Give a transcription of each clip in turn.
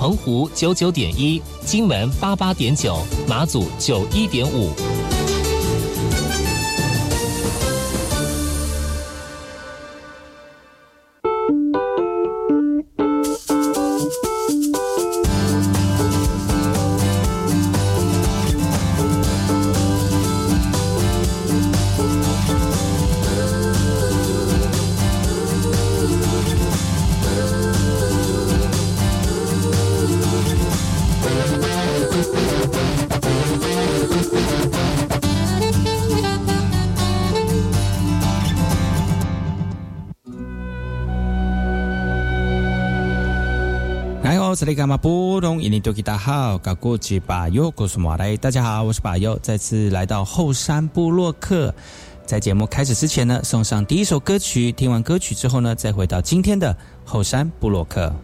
澎湖九九点一，金门八八点九，马祖九一点五。这里干嘛不懂？印尼多吉大好，搞过去把右告诉马来。大家好，我是巴友，再次来到后山部落客。在节目开始之前呢，送上第一首歌曲。听完歌曲之后呢，再回到今天的后山部落客。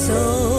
我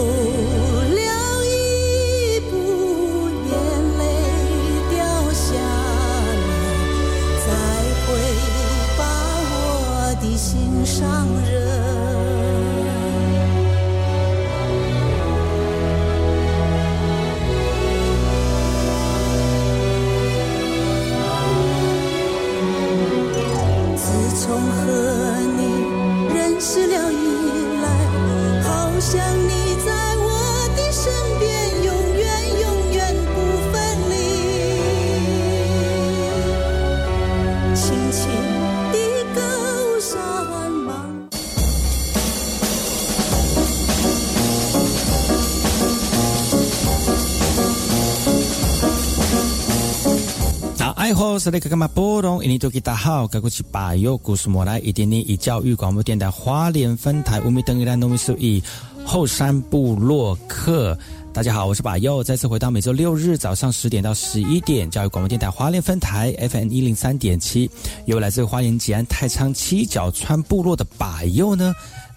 是那个干嘛波动？印尼多吉大好，该过去把右故事莫来一点点以教育广播电台花莲分台五米等于兰农米数一后山部落客。大家好，我是把右，再次回到每周六日早上十点到十一点教育广播电台花莲分台 FM 一零三点七，由来自花莲吉安太仓七角川部落的把右呢。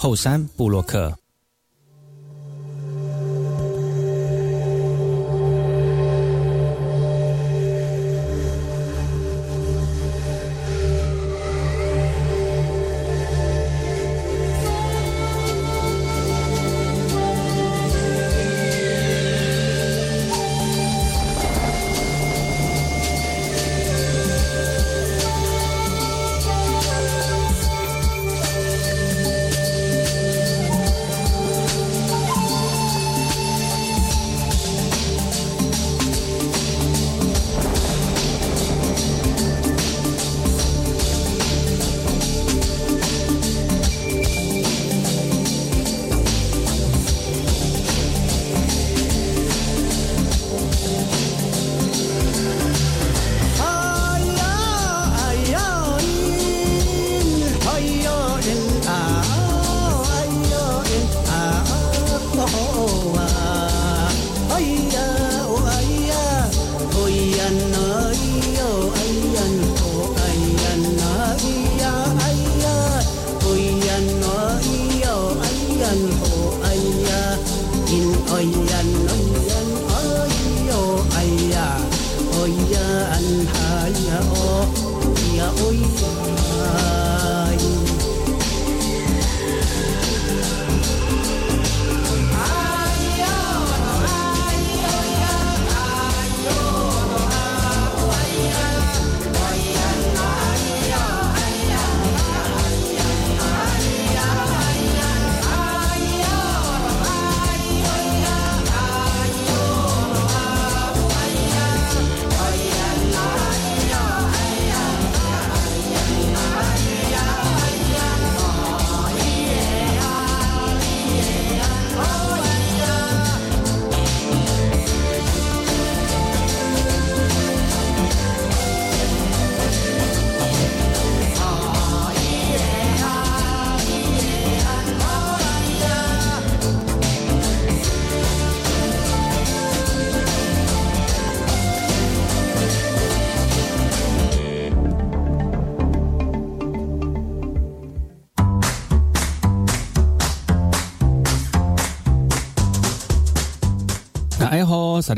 后山布洛克。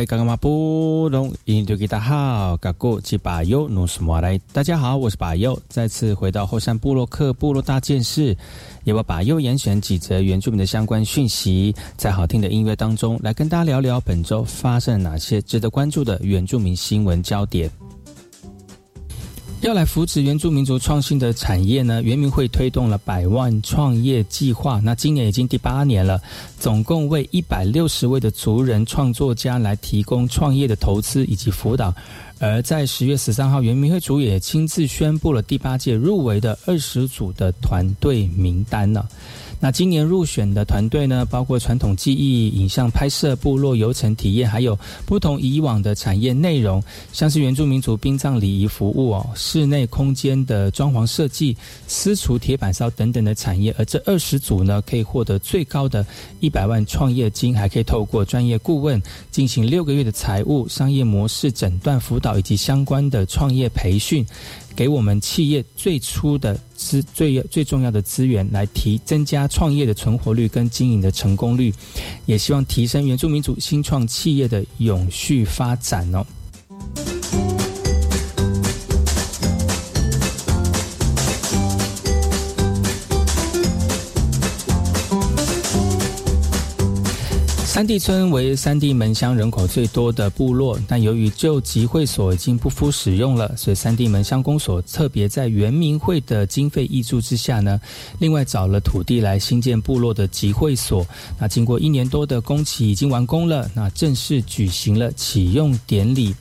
利嘎嘎马布隆，印度吉达好，嘎古吉巴尤努斯马来。大家好，我是巴尤，再次回到后山部落克部落大件事，也我巴尤严选几则原住民的相关讯息，在好听的音乐当中来跟大家聊聊本周发生了哪些值得关注的原住民新闻焦点。要来扶持原住民族创新的产业呢？原民会推动了百万创业计划，那今年已经第八年了，总共为一百六十位的族人创作家来提供创业的投资以及辅导。而在十月十三号，原民会主也亲自宣布了第八届入围的二十组的团队名单呢。那今年入选的团队呢，包括传统技艺、影像拍摄、部落游程体验，还有不同以往的产业内容，像是原住民族殡葬礼仪服务哦，室内空间的装潢设计、私厨铁板烧等等的产业。而这二十组呢，可以获得最高的一百万创业金，还可以透过专业顾问进行六个月的财务、商业模式诊断辅导以及相关的创业培训。给我们企业最初的资最最重要的资源，来提增加创业的存活率跟经营的成功率，也希望提升原住民族新创企业的永续发展哦。三地村为三地门乡人口最多的部落，但由于旧集会所已经不敷使用了，所以三地门乡公所特别在原民会的经费挹注之下呢，另外找了土地来新建部落的集会所。那经过一年多的工期已经完工了，那正式举行了启用典礼。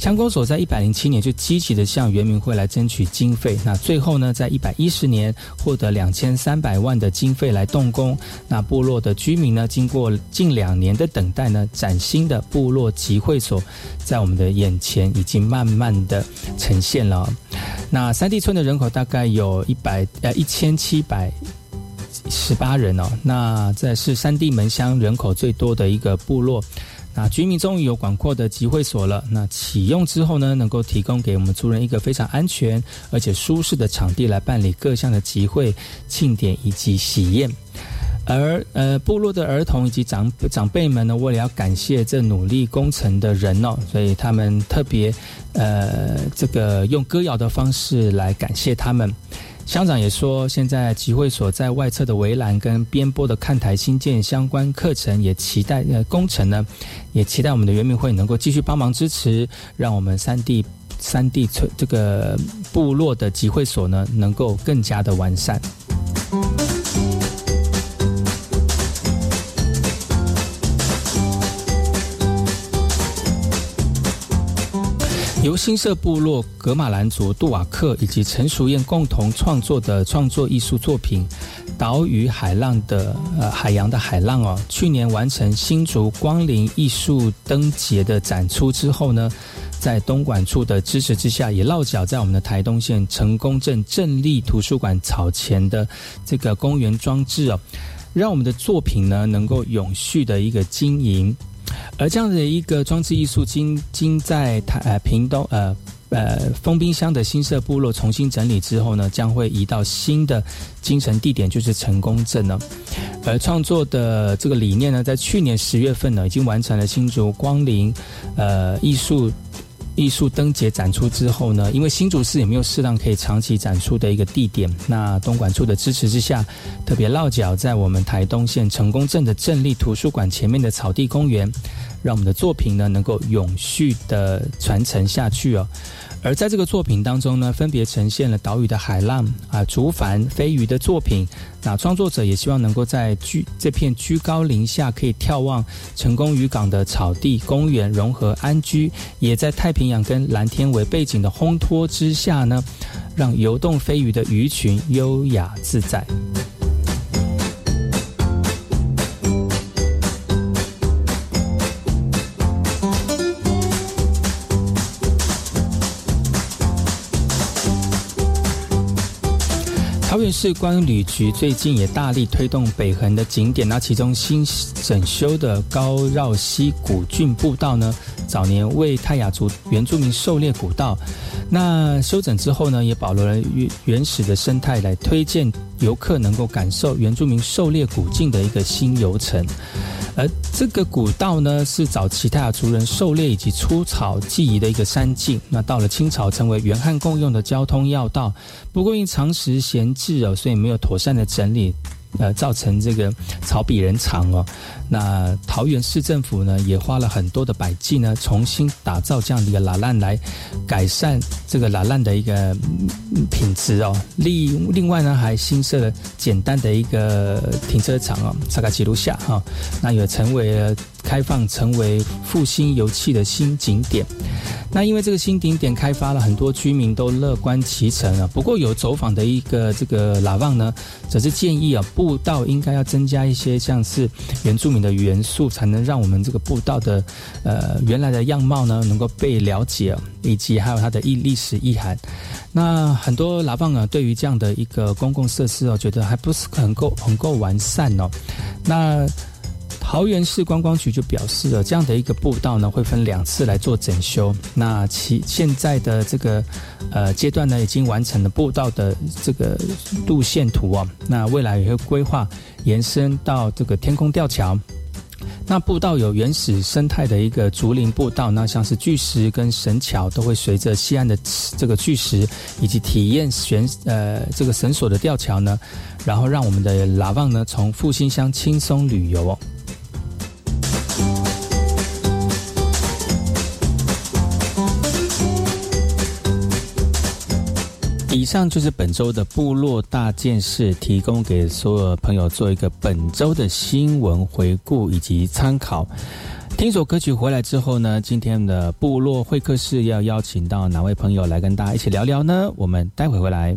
乡公所在一百零七年就积极的向原民会来争取经费，那最后呢，在一百一十年获得两千三百万的经费来动工。那部落的居民呢，经过近两两年的等待呢，崭新的部落集会所，在我们的眼前已经慢慢的呈现了。那三地村的人口大概有一百呃一千七百十八人哦，那这是三地门乡人口最多的一个部落。那居民终于有广阔的集会所了。那启用之后呢，能够提供给我们族人一个非常安全而且舒适的场地来办理各项的集会、庆典以及喜宴。而呃，部落的儿童以及长长辈们呢，为了要感谢这努力工程的人哦，所以他们特别呃，这个用歌谣的方式来感谢他们。乡长也说，现在集会所在外侧的围栏跟边坡的看台新建相关课程，也期待呃工程呢，也期待我们的原民会能够继续帮忙支持，让我们三地三地村这个部落的集会所呢，能够更加的完善。由新社部落格马兰族杜瓦克以及陈淑燕共同创作的创作艺术作品《岛屿海浪的呃海洋的海浪》哦，去年完成新竹光临艺术灯节的展出之后呢，在东莞处的支持之下，也落脚在我们的台东县成功镇镇立图书馆草前的这个公园装置哦，让我们的作品呢能够永续的一个经营。而这样的一个装置艺术，经经在台呃屏东呃呃封冰箱的新社部落重新整理之后呢，将会移到新的精神地点，就是成功镇呢。而创作的这个理念呢，在去年十月份呢，已经完成了新竹光临呃艺术。艺术灯节展出之后呢，因为新竹市也没有适当可以长期展出的一个地点，那东莞处的支持之下，特别落脚在我们台东县成功镇的镇立图书馆前面的草地公园，让我们的作品呢能够永续的传承下去哦。而在这个作品当中呢，分别呈现了岛屿的海浪啊、竹帆、飞鱼的作品。那创作者也希望能够在居这片居高临下可以眺望成功渔港的草地公园融合安居，也在太平洋跟蓝天为背景的烘托之下呢，让游动飞鱼的鱼群优雅自在。市关旅局最近也大力推动北横的景点，那其中新整修的高绕溪古郡步道呢，早年为泰雅族原住民狩猎古道，那修整之后呢，也保留了原原始的生态，来推荐游客能够感受原住民狩猎古境的一个新游程。而这个古道呢，是早期泰雅族人狩猎以及出草记忆的一个山径。那到了清朝，成为原汉共用的交通要道。不过因长时闲置哦，所以没有妥善的整理。呃，造成这个草比人长哦。那桃园市政府呢，也花了很多的百计呢，重新打造这样的一个拉烂来改善这个拉烂的一个品质哦。另另外呢，还新设了简单的一个停车场哦，萨卡吉路下哈，那也成为了开放成为复兴油气的新景点。那因为这个新景点开发了很多居民都乐观其成啊。不过有走访的一个这个拉旺呢，则是建议啊。步道应该要增加一些像是原住民的元素，才能让我们这个步道的呃原来的样貌呢能够被了解，以及还有它的意历史意涵。那很多老棒啊，对于这样的一个公共设施哦，觉得还不是很够很够完善哦。那桃园市观光局就表示了，这样的一个步道呢，会分两次来做整修。那其现在的这个呃阶段呢，已经完成了步道的这个路线图啊。那未来也会规划延伸到这个天空吊桥。那步道有原始生态的一个竹林步道，那像是巨石跟神桥都会随着西岸的这个巨石以及体验悬呃这个绳索的吊桥呢，然后让我们的拉旺呢从复兴乡轻松旅游哦。以上就是本周的部落大件事，提供给所有朋友做一个本周的新闻回顾以及参考。听首歌曲回来之后呢，今天的部落会客室要邀请到哪位朋友来跟大家一起聊聊呢？我们待会回来。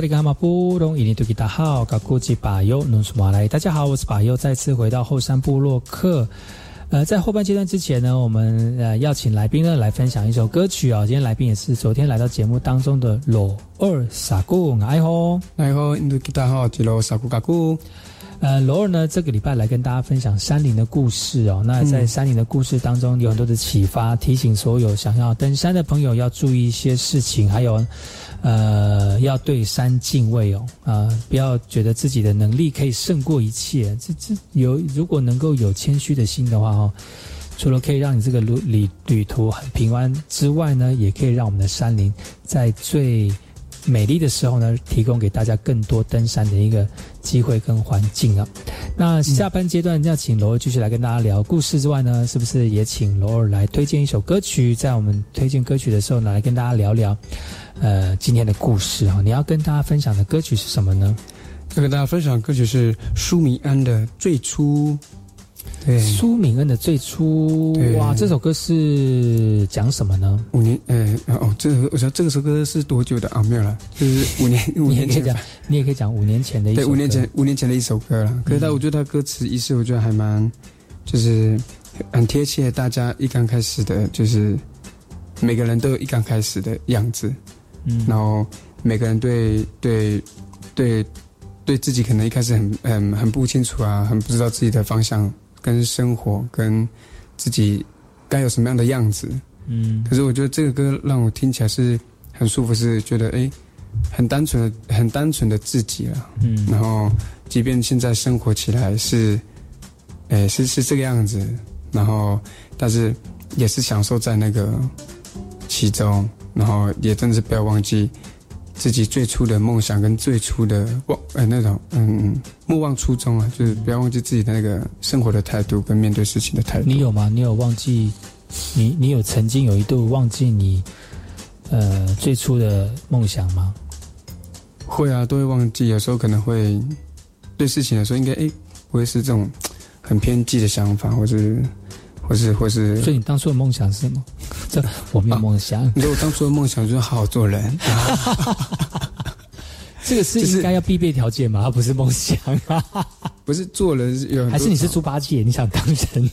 萨利伽马布隆伊尼图吉达好，嘎古吉巴尤努苏马来。大家好，我是巴尤，再次回到后山部落客。呃，在后半阶段之前呢，我们呃邀请来宾呢来分享一首歌曲啊。今天来宾也是昨天来到节目当中的罗二萨古爱吼，爱吼印度吉他好，吉罗萨古嘎古。呃，罗尔呢，这个礼拜来跟大家分享山林的故事哦。那在山林的故事当中，有很多的启发，提醒所有想要登山的朋友要注意一些事情，还有，呃，要对山敬畏哦，啊，不要觉得自己的能力可以胜过一切。这这有，如果能够有谦虚的心的话哦，除了可以让你这个旅旅旅途很平安之外呢，也可以让我们的山林在最。美丽的时候呢，提供给大家更多登山的一个机会跟环境啊。那下半阶段要请罗尔继续来跟大家聊故事之外呢，是不是也请罗尔来推荐一首歌曲？在我们推荐歌曲的时候呢，来跟大家聊聊，呃，今天的故事哈。你要跟大家分享的歌曲是什么呢？要跟大家分享的歌曲是舒米安的《最初》。对，苏敏恩的最初，哇，这首歌是讲什么呢？五年，呃，哦，这个我想这个首歌是多久的啊？没有了，就是五年，五年前讲，你也可以讲五年前的一对，五年前，五年前的一首歌了。可是他，我觉得他歌词意思，我觉得还蛮，就是很贴切。大家一刚开始的，就是每个人都有一刚开始的样子，嗯，然后每个人对对对对自己可能一开始很很很不清楚啊，很不知道自己的方向。跟生活，跟自己该有什么样的样子，嗯。可是我觉得这个歌让我听起来是很舒服，是觉得哎，很单纯的、很单纯的自己了，嗯。然后，即便现在生活起来是，哎，是是这个样子，然后，但是也是享受在那个其中，然后也真的是不要忘记。自己最初的梦想跟最初的忘呃那种嗯莫忘初衷啊，就是不要忘记自己的那个生活的态度跟面对事情的态度。你有吗？你有忘记？你你有曾经有一度忘记你呃最初的梦想吗？会啊，都会忘记。有时候可能会对事情的时候，应该哎不会是这种很偏激的想法，或是。或是或是，所以你当初的梦想是什么？这我没有梦想。你说我当初的梦想就是好好做人。这个是应该要必备条件吗？不是梦想。不是做人有，还是你是猪八戒？你想当人？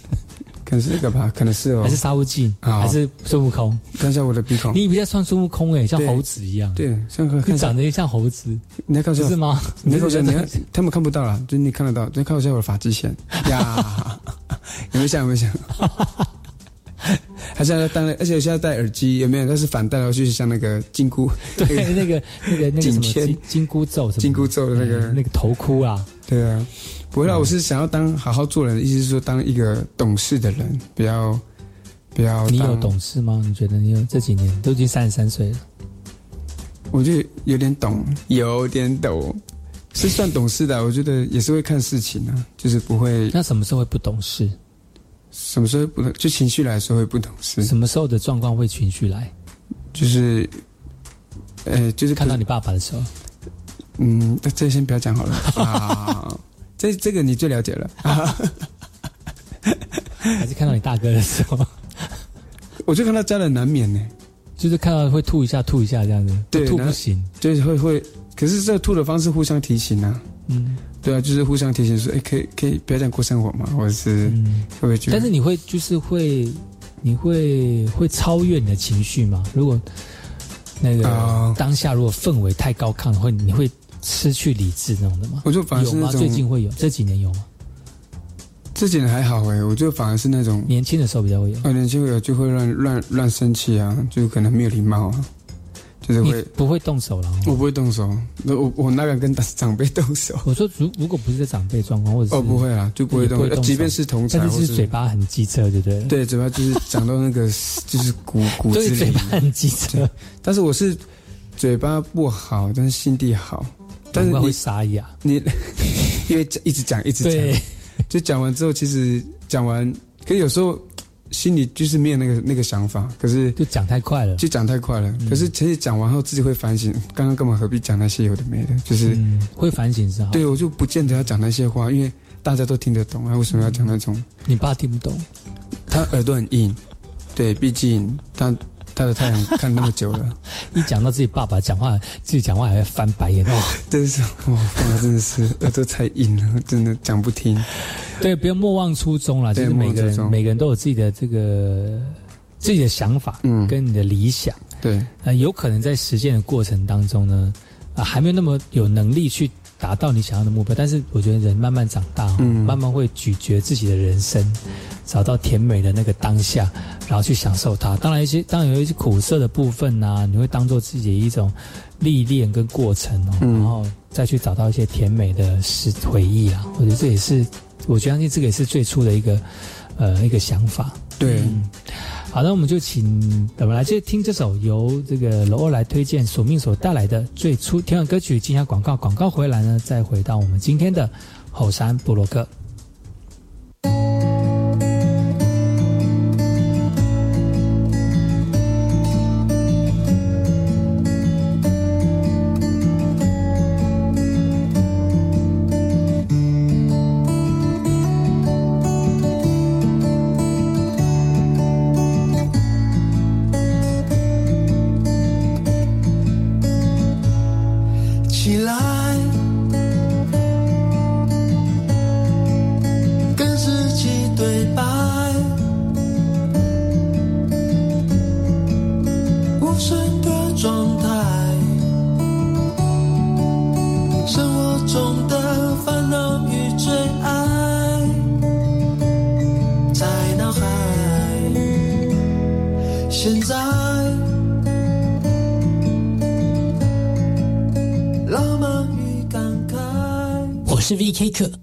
可能是这个吧，可能是哦。还是沙悟净？还是孙悟空？看一下我的鼻孔。你比较像孙悟空哎，像猴子一样。对，像你长得像猴子。你在看是吗？你在看一下，你看他们看不到了，就你看得到。再看一下我的发际线呀。有没有像？有没有像？他现在戴，而且现在戴耳机，有没有？但是反戴，然后就是像那个金箍，对，那个那个那个什么金金箍咒，金箍咒的那个那个头箍啊。对啊，不会啦，我是想要当好好做人，意思是说当一个懂事的人，不要不要。你有懂事吗？你觉得你有这几年都已经三十三岁了？我就有点懂，有点懂。是算懂事的，我觉得也是会看事情啊，就是不会。那什么时候会不懂事？什么时候不就情绪来的时候会不懂事？什么时候的状况会情绪来？就是，呃，就是看到你爸爸的时候。嗯，这先不要讲好了 啊。这这个你最了解了。还是看到你大哥的时候？我就看到家人难免呢，就是看到会吐一下吐一下这样子，对，吐不行，就是会会。可是这吐的方式互相提醒啊，嗯，对啊，就是互相提醒说，哎，可以可以不要这样过生活嘛，或者是会不会觉得？但是你会就是会，你会会超越你的情绪吗？如果那个当下如果氛围太高亢，会你会失去理智那种的吗？我就反而是那种最近会有，这几年有吗？这几年还好哎，我就反而是那种年轻的时候比较会有，啊，年轻会有就会乱乱乱生气啊，就可能没有礼貌啊。就是会不会动手了？我不会动手，那我我哪敢跟长辈动手？我说如如果不是在长辈状况，或者哦不会啊，就不会动手。即便是同才，但是嘴巴很机车，对不对？对，嘴巴就是讲到那个 就是骨骨子里，嘴巴很机车。但是我是嘴巴不好，但是心地好。但是会沙哑，你 因为一直讲一直讲，就讲完之后，其实讲完，可有时候。心里就是没有那个那个想法，可是就讲太快了，就讲太快了。可是其实讲完后自己会反省，刚刚根本何必讲那些有的没的，就是会反省是好？对，我就不见得要讲那些话，因为大家都听得懂啊，为什么要讲那种？你爸听不懂，他耳朵很硬，对，毕竟他他的太阳看那么久了，一讲到自己爸爸讲话，自己讲话还会翻白眼哦。真是哇，哇真的是耳朵太硬了，真的讲不听。对，不要莫忘初衷啦，就对是每个人每个人都有自己的这个自己的想法，嗯跟你的理想。对，呃，有可能在实践的过程当中呢，啊、还没有那么有能力去达到你想要的目标。但是我觉得人慢慢长大、慢慢会咀嚼自己的人生，找到甜美的那个当下，然后去享受它。当然一些，当然有一些苦涩的部分呐、你会当做自己的一种历练跟过程哦，嗯然后再去找到一些甜美的是回忆啊。我觉得这也是，我相信这个也是最初的一个呃一个想法。对，好，的我们就请我们来接听这首由这个罗欧来推荐索命所带来的最初听完歌曲，进下广告，广告回来呢，再回到我们今天的后山部落歌。我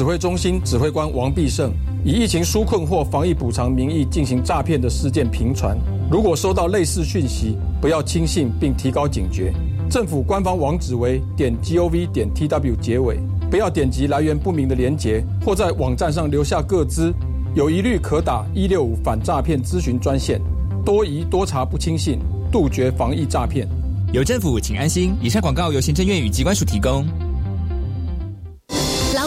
指挥中心指挥官王必胜。以疫情纾困或防疫补偿名义进行诈骗的事件频传，如果收到类似讯息，不要轻信并提高警觉。政府官方网址为点 gov 点 tw 结尾，不要点击来源不明的连结，或在网站上留下个资。有疑虑可打一六五反诈骗咨询专线。多疑多查不轻信，杜绝防疫诈骗。有政府，请安心。以上广告由行政院与机关署提供。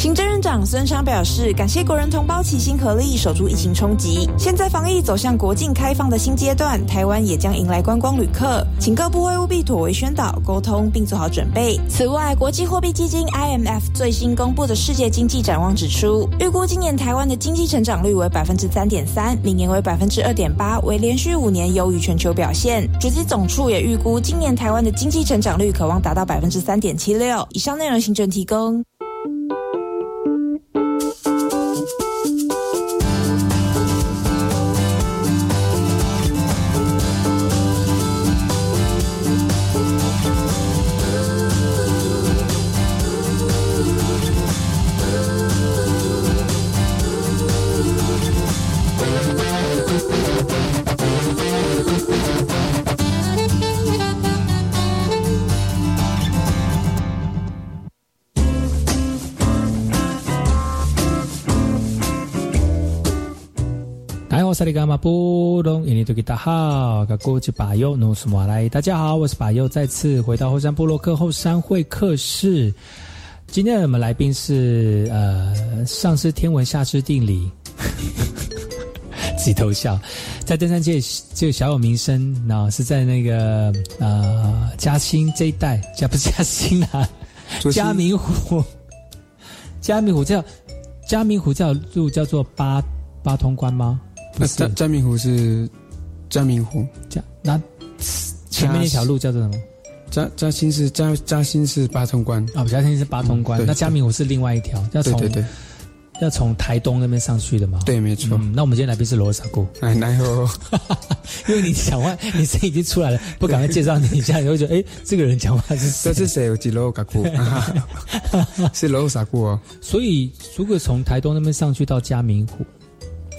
行政院长孙昌表示，感谢国人同胞齐心合力守住疫情冲击。现在防疫走向国境开放的新阶段，台湾也将迎来观光旅客，请各部会务必妥为宣导沟通，并做好准备。此外，国际货币基金 IMF 最新公布的世界经济展望指出，预估今年台湾的经济成长率为百分之三点三，明年为百分之二点八，为连续五年优于全球表现。主机总处也预估今年台湾的经济成长率可望达到百分之三点七六。以上内容，行政提供。来，我是里伽马布隆，印尼多吉大好，噶过去巴佑努斯马来，大家好，我是巴佑，再次回到后山部落克后山会客室。今天我们来宾是呃，上知天文下知地理，自己偷笑，在登山界就小有名声，那是在那个呃嘉兴这一带，嘉不是嘉兴啊，嘉明湖，嘉明湖这条嘉明湖这条路叫做八八通关吗？那嘉嘉明湖是嘉明湖，嘉那前面那条路叫做什么？嘉嘉兴是嘉嘉兴是八通关啊，嘉兴是八通关，对那嘉明湖是另外一条，要从对对对要从台东那边上去的嘛？对，没错。嗯，那我们今天来宾是罗萨姑，哎，然后 因为你讲话，你声音已经出来了，不赶快介绍你一下，你会觉得哎，这个人讲话是谁这是谁？有几楼嘎库？是罗萨库哦。所以如果从台东那边上去到嘉明湖，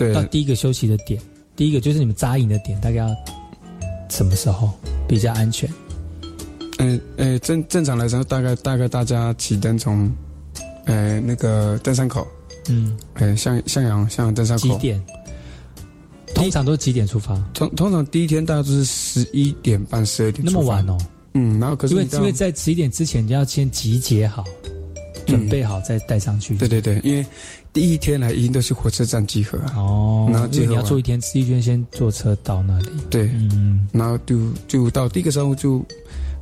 对到第一个休息的点，第一个就是你们扎营的点，大概要什么时候比较安全？嗯呃，正正常来说，大概大概大家起灯从，呃那个登山口，嗯，呃向向阳向阳登山口几点？通常都是几点出发？通通常第一天大概都是十一点半十二点，那么晚哦。嗯，然后可是因为因为在十一点之前，你要先集结好，准备好再带上去。对对对，因为第一天来一定都是火车站集合啊。哦，然后因为你要坐一天，第一天先坐车到那里。对，嗯，然后就就到第一个商务就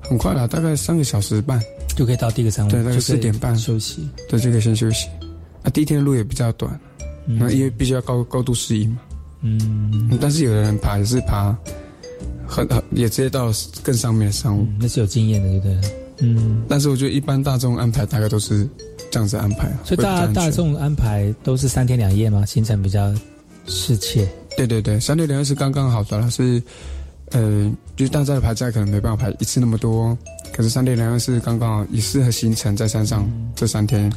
很快了，大概三个小时半就可以到第一个商务，对，大概就四点半休息。对，就可以先休息。啊，第一天的路也比较短，嗯那因为必须要高高度适应嘛。嗯，但是有的人爬也是爬很很也直接到更上面的商务，那是有经验的，对不对？嗯，但是我觉得一般大众安排大概都是这样子安排啊，所以大大众安排都是三天两夜吗？行程比较适切。对对对，三天两夜是刚刚好的了，是呃，就是大家的排假可能没办法排一次那么多，可是三天两夜是刚刚好，也适合行程在山上、这三天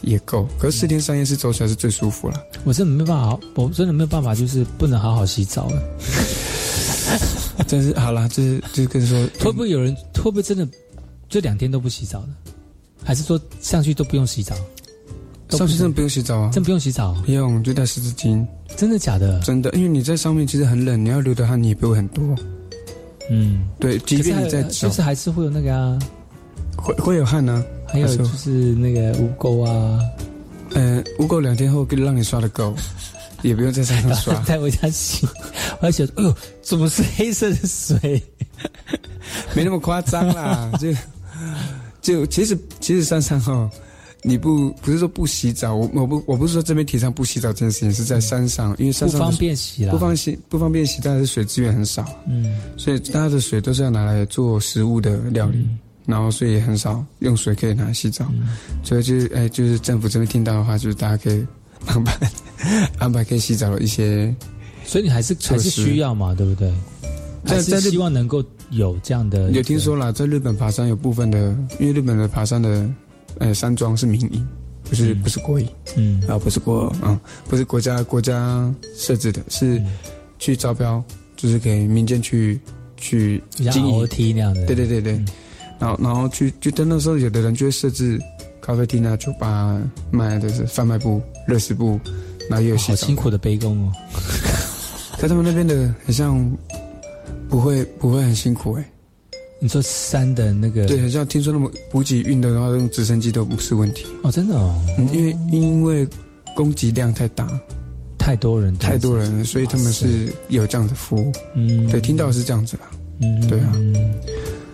也够，可是四天三夜是走起来是最舒服了。我真的没办法好，我真的没有办法，就是不能好好洗澡了。真是好了，就是就是跟你说，会不会有人会不会真的这两天都不洗澡的？还是说上去都不用洗澡？上去真的不用洗澡啊，真不用洗澡？不用，就带湿纸巾。真的假的？真的，因为你在上面其实很冷，你要流的汗你也不会很多。嗯，可对，即便你在走，就是还是会有那个啊，会会有汗呢、还有就是那个污垢啊。呃，污垢两天后可以让你刷的够，也不用在山上刷。带回家洗，我还想说，哎呦，怎么是黑色的水？没那么夸张啦，就 就其实其实山上哈，你不不是说不洗澡，我我不我不是说这边提倡不洗澡这件事情，是在山上，因为山上不方便洗了不方洗不方便洗，但是水资源很少，嗯，所以大家的水都是要拿来做食物的料理，然后所以很少用水可以拿来洗澡，所以就是哎就是政府这边听到的话，就是大家可以 安排安排可以洗澡的一些，所以你还是还是需要嘛，对不对？还是希望能够有这样的。有听说了，在日本爬山有部分的，因为日本的爬山的，呃，山庄是民营，不是、不是国营，嗯啊，不是国，嗯，不是国家国家设置的，是嗯去招标，就是给民间去去经营 OT 那样的。对对对对，嗯然后然后去就在那时候，有的人就会设置咖啡厅啊、酒吧啊卖的是贩卖部、热食部，然后也有洗澡好辛苦的背工哦。在他们那边的很像不会不会很辛苦哎、你说山的那个对，好像听说那么补给运的话，用直升机都不是问题。哦，真的哦，嗯，因为因为供给量太大，太多人，太多人了，所以他们是有这样的服务。嗯，对，听到是这样子啦。嗯，对啊嗯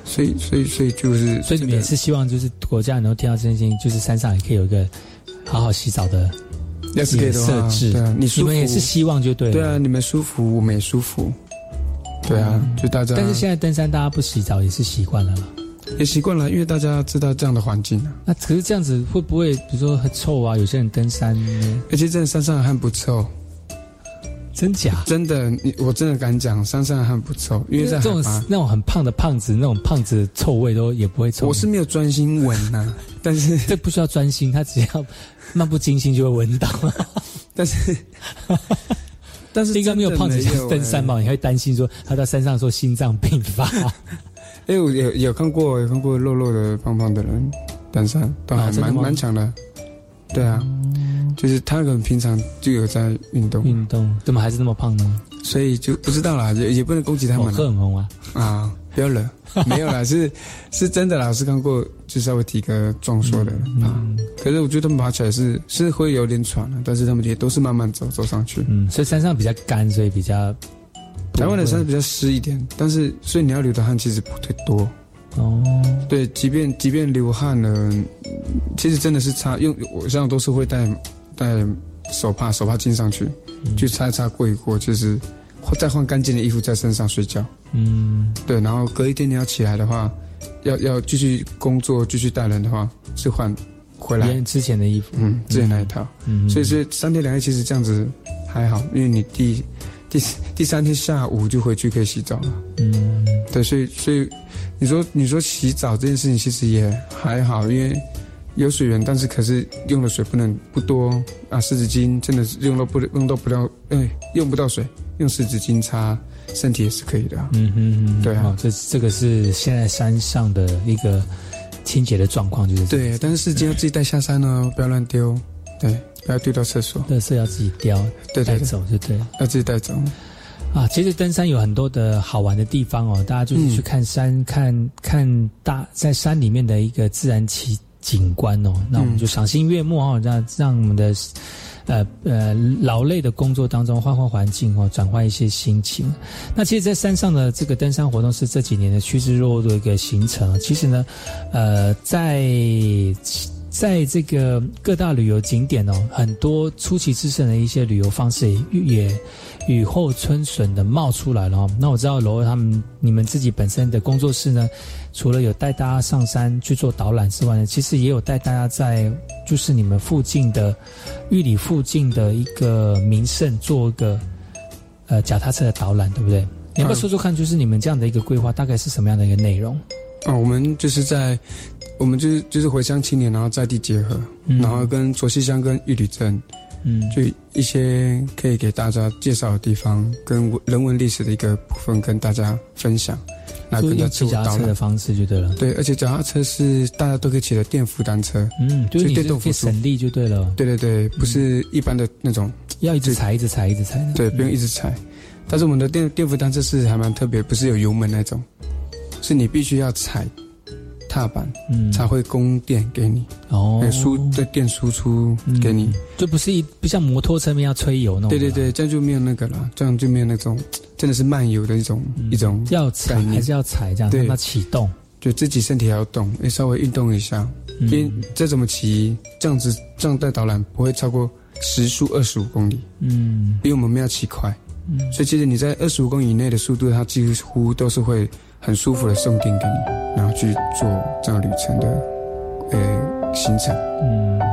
所以所以所以就是，所以你们也是希望就是国家能够听到这件事情，就是山上也可以有一个好好洗澡的要是可以设置。对啊，你们也是希望就对了。对啊，你们舒服，我们也舒服。对啊，就大家。但是现在登山大家不洗澡也是习惯了嘛。也习惯了，因为大家知道这样的环境啊。那可是这样子会不会，比如说很臭啊？有些人登山呢，而且真的山上的汗不臭，真假？真的，你我真的敢讲，山上的汗不臭，因为在这种。那种很胖的胖子，那种胖子臭味都也不会臭。我是没有专心闻呐、但是这不需要专心，他只要漫不经心就会闻到。但是但是应该没有胖子真的没有登山嘛？你会担心说他到山上说心脏病发？哎、我有有看过，有看过肉肉的、胖胖的人登山，都还蛮蛮强的。对啊，就是他可能平常就有在运动，运动怎么还是那么胖呢？所以就不知道啦，也也不能攻击他们啦荷尔蒙啊，啊，不要冷，没有啦，是是真的啦，是看过，就稍微提个壮硕的啊。可是我觉得他们爬起来是是会有点喘的，但是他们也都是慢慢走走上去。嗯，所以山上比较干，所以比较台湾的山比较湿一点，但是所以你要流的汗其实不太多。哦，对，即便即便流汗了，嗯其实真的是差用，我像都是会带带手帕手帕巾上去，嗯。去擦一擦过一过，就是再换干净的衣服在身上睡觉。嗯，对，然后隔一天你要起来的话，要要继续工作、继续带人的话，是换回来。之前的衣服，嗯，之前那一套。嗯，所以是三天两夜，其实这样子还好，因为你第第第三天下午就回去可以洗澡了。嗯，对，所以所以你说你说洗澡这件事情其实也还好，因为有水源，但是可是用的水不能不多啊。湿纸巾真的是用到不用到不了，哎，用不到水，用湿纸巾擦身体也是可以的。嗯哼哼，对啊哦，这这个是现在山上的一个清洁的状况，就是对，但是湿巾要自己带下山哦，不要乱丢，对，不要丢到厕所，垃圾要自己叼，对带走就对了。要自己带走。啊，其实登山有很多的好玩的地方哦，大家就是去看山，看看大在山里面的一个自然奇景观哦。那我们就赏心悦目哦，让让我们的呃呃劳累的工作当中换换环境哦，转换一些心情。那其实，在山上的这个登山活动是这几年的趋之若鹜的一个行程。其实呢，呃，在在这个各大旅游景点哦，很多出奇制胜的一些旅游方式也也雨后春笋的冒出来了哦。那我知道罗他们你们自己本身的工作室呢，除了有带大家上山去做导览之外呢，其实也有带大家在就是你们附近的玉里附近的一个名胜做一个呃脚踏车的导览，对不对？你要不要说说看，就是你们这样的一个规划大概是什么样的一个内容？啊，我们就是在，我们就是就是回乡青年，然后在地结合，嗯然后跟卓溪乡跟玉里镇，嗯，就一些可以给大家介绍的地方，跟人文历史的一个部分跟大家分享，来就跟大用骑脚踏家做导览。车的方式就对了。对，而且脚踏车是大家都可以骑的电扶单车，嗯，就是你。可以省力就对了，对对对，不是一般的那种，要一直踩，一直踩，一直踩。对，不用一直踩。但是我们的电电扶单车是还蛮特别，不是有油门那种，是你必须要踩踏板，嗯。才会供电给你，哦。呃，输的电输出给你。就不是一不像摩托车面要吹油那种。对对对，这样就没有那个了，这样就没有那种真的是漫游的一种、一种要踩还是要踩这样对。让它启动。就自己身体还要动，也稍微运动一下，嗯。因为再怎么骑，这样子这样带导览不会超过时速二十五公里，嗯。比我们没有骑快，嗯。所以其实你在二十五公里以内的速度，它几乎都是会很舒服的送电给你，然后去做这样旅程的呃行程。嗯。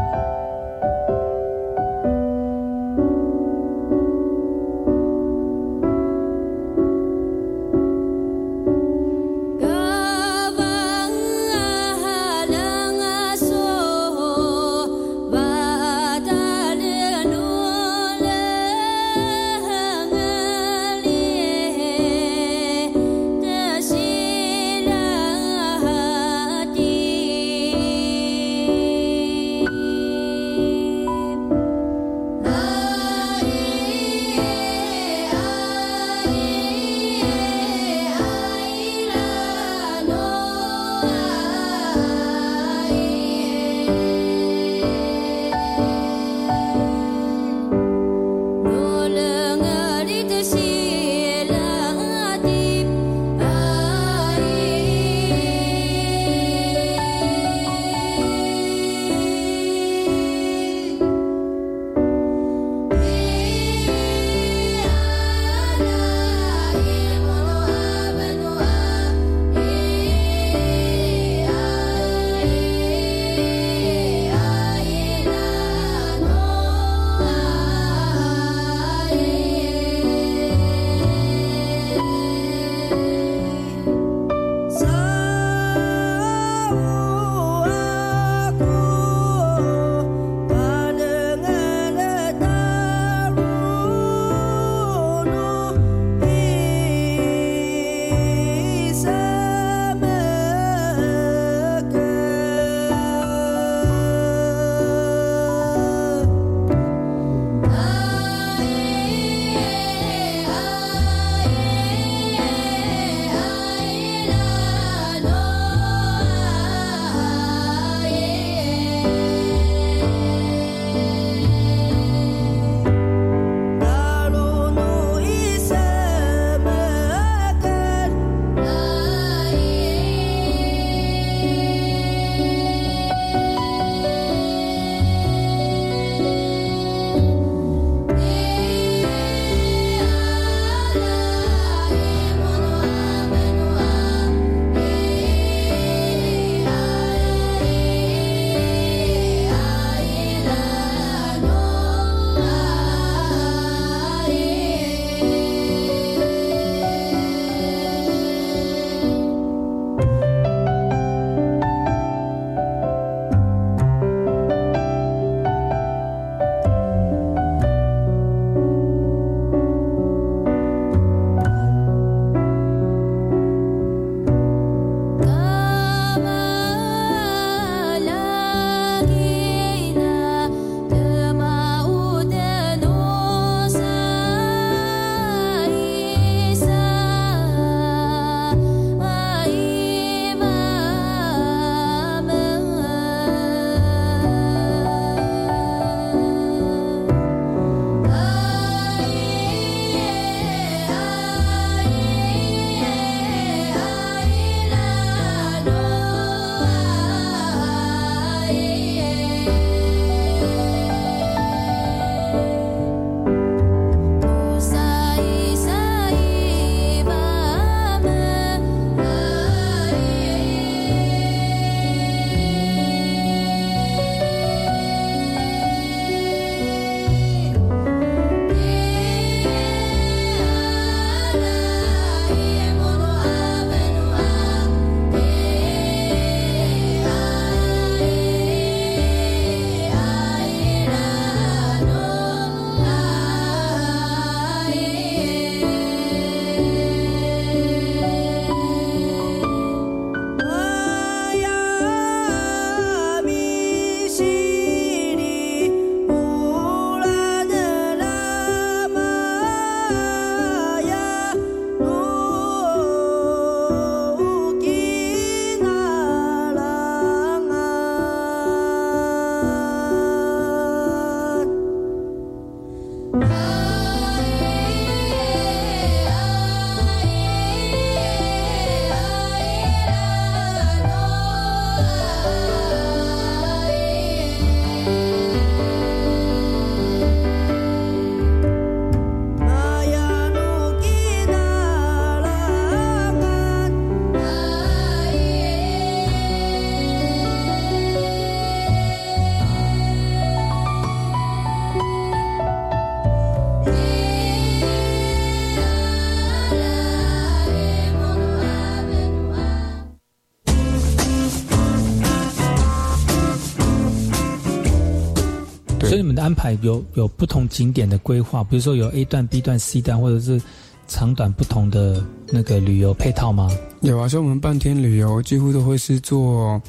安排有有不同景点的规划，比如说有 A 段、B 段、C 段，或者是长短不同的那个旅游配套吗？有啊，像我们半天旅游几乎都会是做，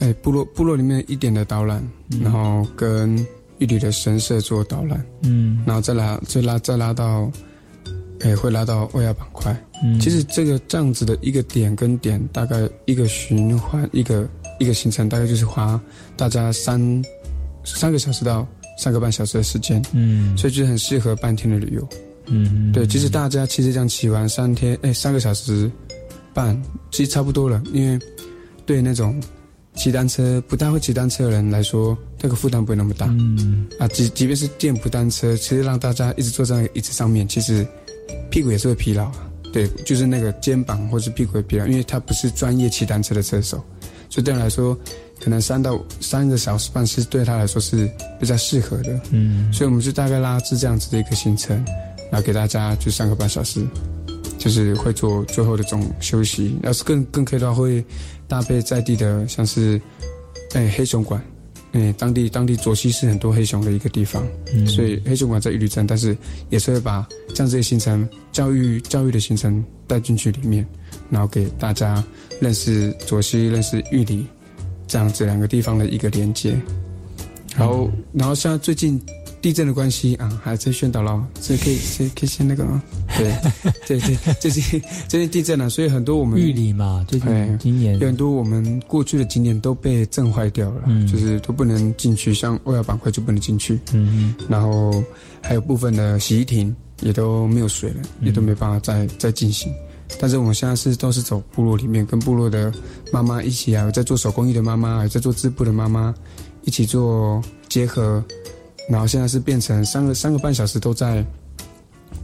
哎，部落部落里面一点的导览，然后跟玉里的神社做导览，嗯然后再拉再拉再拉到，哎，会拉到欧亚板块。嗯，其实这个这样子的一个点跟点，大概一个循环一个一个行程，大概就是花大家三三个小时到三个半小时的时间，嗯所以就是很适合半天的旅游。嗯对，其实大家其实这样骑完三天，哎，三个小时半，其实差不多了。因为对那种骑单车不太会骑单车的人来说，那个负担不会那么大。嗯啊，即即便是电步单车，其实让大家一直坐在那个椅子上面，其实屁股也是会疲劳啊。对，就是那个肩膀或是屁股会疲劳，因为他不是专业骑单车的车手，所以对他来说，可能三到三个小时半是对他来说是比较适合的。嗯所以我们就大概拉至这样子的一个行程，然后给大家就三个半小时，就是会做最后的这种休息。要是更更可以的话，会搭配在地的，像是哎黑熊馆，哎当地当地左西是很多黑熊的一个地方，嗯所以黑熊馆在玉里镇，但是也是会把这样这个行程教育教育的行程带进去里面，然后给大家认识左西，认识玉里这样子两个地方的一个连接。然后，然后像最近地震的关系啊，还在宣导了，所以可以先可以先那个啊？对 对对，最近最近地震了，所以很多我们玉里嘛，最哎近今年有很多我们过去的景点都被震坏掉了，嗯就是都不能进去，像欧亚板块就不能进去，嗯然后还有部分的洗衣亭也都没有水了，嗯也都没办法再再进行。但是我们现在是都是走部落里面，跟部落的妈妈一起啊，有在做手工艺的妈妈，有在做织布的妈妈一起做结合，然后现在是变成三个三个半小时都在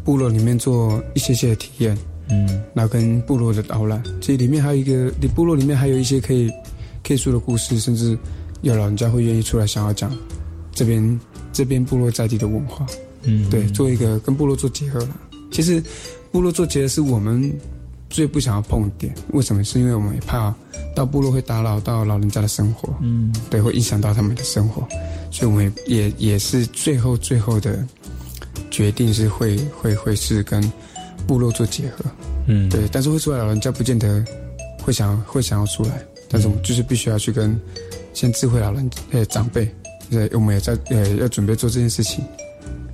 部落里面做一些些的体验，嗯然后跟部落的导览，其实里面还有一个，你部落里面还有一些可以可以说的故事，甚至有老人家会愿意出来想要讲这边这边部落在地的文化，嗯，对，做一个跟部落做结合了。其实部落做结合是我们最不想要碰的点，为什么？是因为我们也怕到部落会打扰到老人家的生活，嗯对，会影响到他们的生活，所以我们也也也是最后最后的决定是会会会是跟部落做结合。嗯对，但是会出来老人家不见得会想会想要出来，但是我们就是必须要去跟先智慧老人呃长辈，对，我们也在呃要准备做这件事情，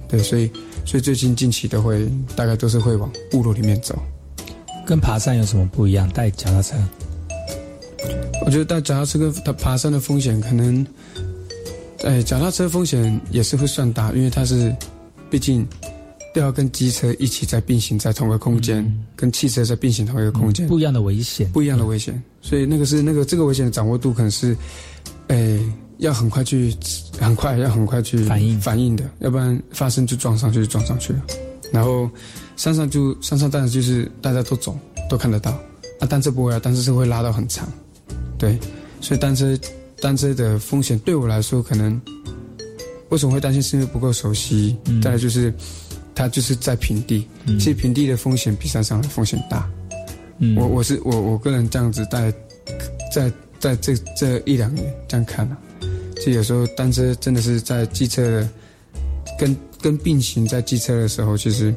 对，所以所以最近近期都会大概都是会往部落里面走。跟爬山有什么不一样？带脚踏车，我觉得带脚踏车跟它爬山的风险可能，哎，脚踏车风险也是会算大，因为它是毕竟都要跟机车一起在并行在同个空间，跟汽车在并行同一个空间，不一样的危险，不一样的危险，所以那个是那个这个危险的掌握度可能是，诶、要很快去，很快要很快去反应。反应的，要不然发生就撞上去就撞上去了。然后山上就山上当然就是大家都走都看得到，啊，单车不会啊，单车是会拉到很长，对，所以单车单车的风险对我来说可能为什么会担心，是因为不够熟悉，嗯。再来就是它就是在平地，嗯其实平地的风险比山上的风险大。嗯，我我是我我个人这样子在在在这这一两年这样看啊，其实有时候单车真的是在机车的跟跟并行在机车的时候，其实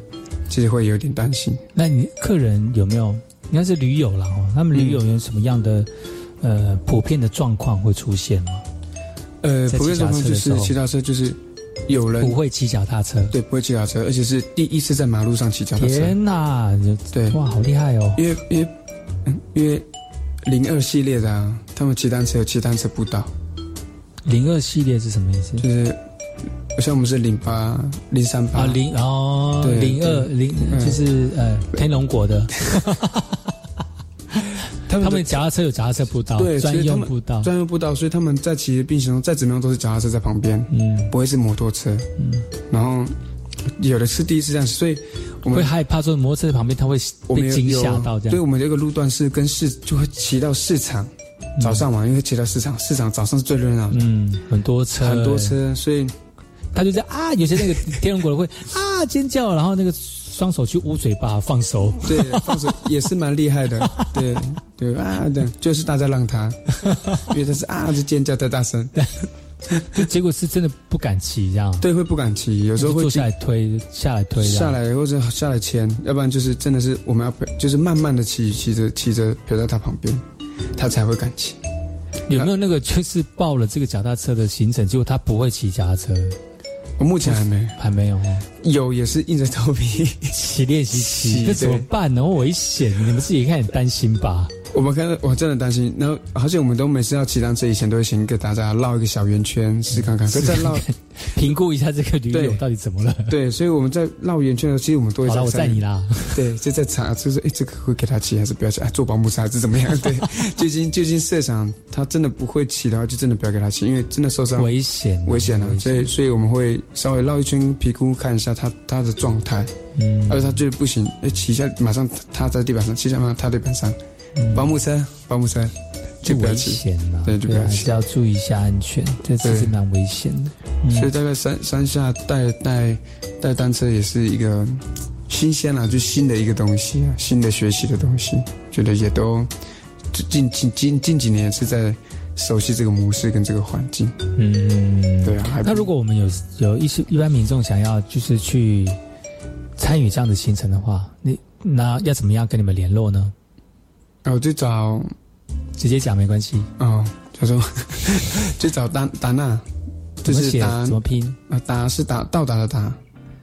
其实会有点担心。那你客人有没有？应该是驴友了哦，他们驴友有什么样的、呃普遍的状况会出现吗？呃，在普遍状况就是骑脚踏车就是有人不会骑脚踏车，对不会骑脚踏车，而且是第一次在马路上骑脚踏车，天哪！你对哇，好厉害哦！因为因为嗯因为零二系列的啊，他们骑单车有骑单车步道，零二系列是什么意思？就是像我们是零八零三八。啊，零哦，对零二零嗯。就是呃天龙果的，他他们脚踏车有脚踏车步道，对专用步道，专用步道，所以他们在骑的并行中，再怎么样都是脚踏车在旁边，嗯。不会是摩托车。嗯，然后有的是第一次这样，所以我们会害怕说摩托车旁边他会被惊有吓到这样。所以我们这个路段是跟市就会骑到市场，早上嘛，因为骑到市场，市场早上是最热闹的，嗯，很多车，很多，车，所以他就在啊，有些那个天龙果的会 啊尖叫，然后那个双手去捂嘴巴放手，对放手 也是蛮厉害的，对对啊，对，就是大家让他，因为他是啊，就尖叫太大声，就结果是真的不敢骑这样。对，会不敢骑，有时候会坐下来推，下来推，下来或者下来牵，要不然就是真的是我们要陪，就是慢慢的骑，骑着骑着陪在他旁边，他才会敢骑。有没有那个就是报了这个脚踏车的行程，结果他不会骑脚踏车？我目前还没，还没有哦。有也是硬着头皮 起练习起，这怎么办呢？危险，你们自己看很担心吧？我们看，我真的担心。然后，而且我们都每次要骑单车以前，都会先给大家绕一个小圆圈试看看，再绕评估一下这个驴友到底怎么了。对，所以我们在绕圆圈的时候，其实我们都会。好了，我载你啦。对，就在查，就是哎，这个会给他骑还是不要骑？哎，做保姆车还是怎么样？对，究竟究竟设想他真的不会骑的话，就真的不要给他骑，因为真的受伤危险，危险了。所以，所以我们会稍微绕一圈评估看一下他他的状态。嗯，而且他觉得不行，哎，骑一下马上他在地板上，骑一下马上他地板上。保姆车，保姆车，就危险了。对，就还是要注意一下安全，这其实蛮危险的。所以大概山山下带带带单车也是一个新鲜啊，就新的一个东西啊，新的学习的东西，觉得也都近近近近几年是在熟悉这个模式跟这个环境。嗯，对啊。那如果我们有有一些一般民众想要就是去参与这样的行程的话，你那要怎么样跟你们联络呢？我就找，直接讲没关系。哦，他说，就找达达娜，就是达怎么拼？啊，达是达到达的达，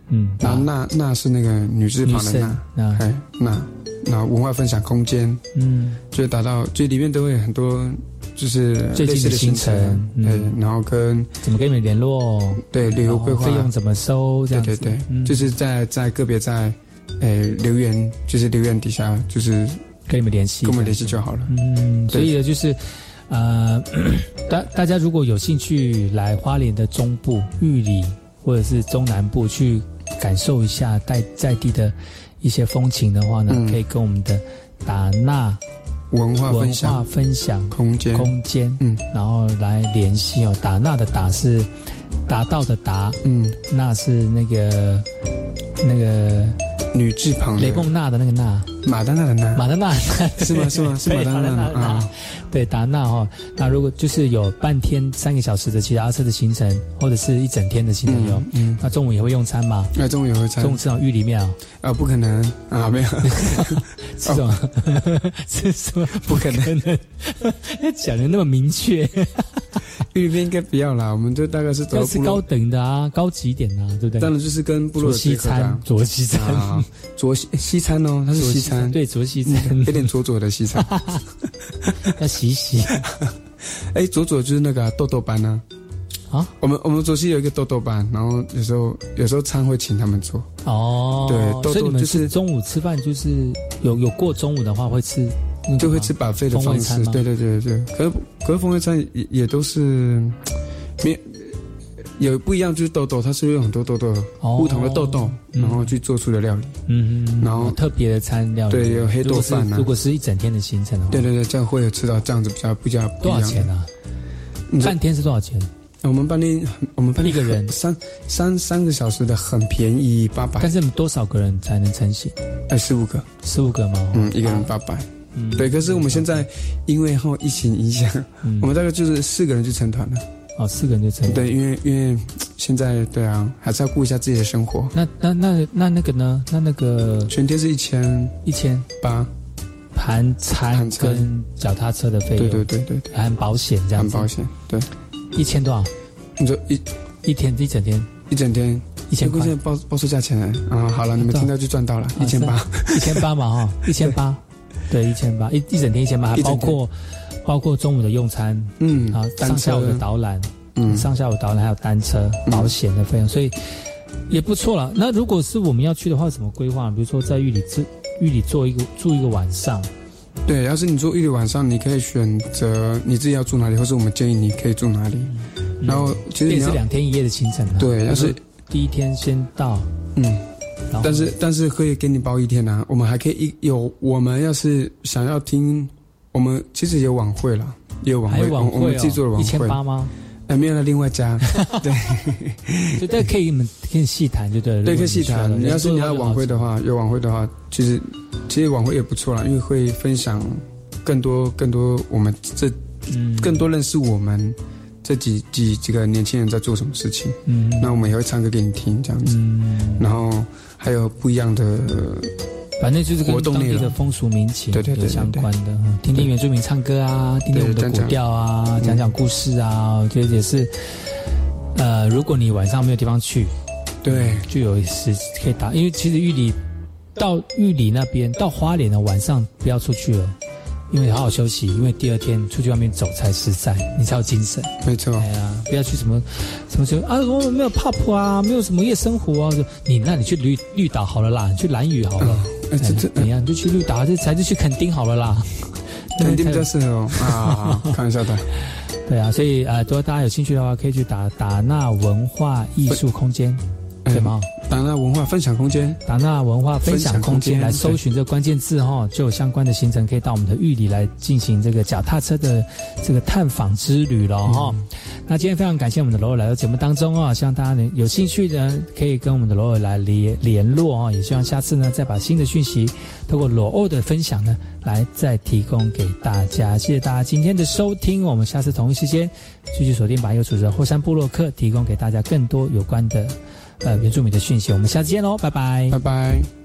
嗯，然后娜娜是那个女字旁的娜，哎，娜，那文化分享空间，嗯，就达到，就里面都会有很多，就是最近的行程，对，然后跟怎么跟你们联络？对，旅游规划费用怎么收？这样对对对，就是在在个别在，诶留言，就是留言底下就是。跟你们联系，跟我们联系就好了。嗯，所以呢，就是，呃，大大家如果有兴趣来花莲的中部、玉里或者是中南部去感受一下在在地的一些风情的话呢，可以跟我们的达纳文化文化分享空间空间，嗯，然后来联系哦。打那的打是达到的达，嗯，那是那个那个。女字旁，雷梦娜的那个娜，马丹娜的娜，马丹娜是吗？是吗？是马丹娜啊？对，达娜哈。那如果就是有半天三个小时的骑单车的行程，或者是一整天的行程有，嗯，那中午也会用餐吗？那中午也会餐，中午吃到玉里面啊？啊，不可能啊，没有，这种是什么？不可能，讲的那么明确。玉里面应该不要啦，我们就大概是要吃高等的啊，高级点啊，对不对？当然就是跟部落西餐，左西餐。啊，左西西餐哦，它是西餐，对，左西餐，有点左左的西餐，要洗洗。哎，左左就是那个豆豆班呢，啊，我们我们左西有一个豆豆班，然后有时候有时候餐会请他们做。哦，对，所以你们就是中午吃饭就是有有过中午的话会吃。就会吃把费的方式，对对对对。可是可是风味餐也也都是，没有不一样，就是豆豆，它是用很多豆豆，不同的豆豆，然后去做出的料理。嗯嗯。然后特别的餐料理。对，有黑豆饭啊。如果是一整天的行程的话。对对对，这样会有吃到这样子比较比较。多少钱啊？半天是多少钱？我们半天，我们半天一个人三三三个小时的很便宜，八百。但是多少个人才能成行？哎，十五个。十五个吗？嗯，一个人八百。对，可是我们现在因为后疫情影响，我们大概就是四个人就成团了。哦，四个人就成。对，因为因为现在对啊，还是要顾一下自己的生活。那那那那那个呢？那那个全天是一千一千八，含餐跟脚踏车的费用。对对对对，含保险这样子。含保险，对。一千多少？你说一一天一整天？一整天一千块。现在报报出价钱来啊！好了，你们听到就赚到了，一千八，一千八嘛哈，一千八。对，一千八一一整天一千八，还包括包括中午的用餐，嗯，啊，上下午的导览，嗯，上下午导览还有单车保险的费用，所以也不错了。那如果是我们要去的话，怎么规划？比如说在玉里住玉里做一个住一个晚上，对，要是你住玉里晚上，你可以选择你自己要住哪里，或是我们建议你可以住哪里。然后其实也是两天一夜的行程啊。对，要是第一天先到，嗯。但是但是可以给你包一天啊，我们还可以一有我们要是想要听，我们其实有晚会了，有晚会，我们自己做的晚会，一千八吗？哎，没有了，另外加，对，就大家可以你们可以细谈，就对了，对，可以细谈。你要是你要晚会的话，有晚会的话，其实其实晚会也不错啦，因为会分享更多更多我们这，嗯，更多认识我们这几几几个年轻人在做什么事情，嗯，那我们也会唱歌给你听这样子，嗯，然后还有不一样的，反正就是跟当地的风俗民情有相关的，嗯听听原住民唱歌啊，听听我们的古调啊，嗯讲讲。故事啊，我觉得也是。呃，如果你晚上没有地方去，对，就有时可以打，因为其实玉里到玉里那边到花莲的晚上不要出去了，因为好好休息，因为第二天出去外面走才实在，你才有精神。没错。哎，呀，不要去什么什么就啊，我们没有 pop 啊，没有什么夜生活啊，你那你去绿绿岛好了啦，你去蓝屿好了，哎，这这怎样你就去绿岛，这才是去垦丁好了啦。肯定比较适合哦啊，看一下的，对啊，所以呃，如果大家有兴趣的话，可以去打打那文化艺术空间，对吗？达纳文化分享空间，达纳文化分享空间来搜寻这个关键字哈，就有相关的行程可以到我们的玉里来进行这个脚踏车的这个探访之旅了哈。那今天非常感谢我们的罗尔来到节目当中啊，希望大家呢有兴趣的可以跟我们的罗尔来联联络啊，也希望下次呢再把新的讯息透过罗欧的分享呢来再提供给大家。谢谢大家今天的收听，我们下次同一时间继续锁定把右主的后山部落客，提供给大家更多有关的呃原住民的讯息。我们下次见喽，拜拜，拜拜。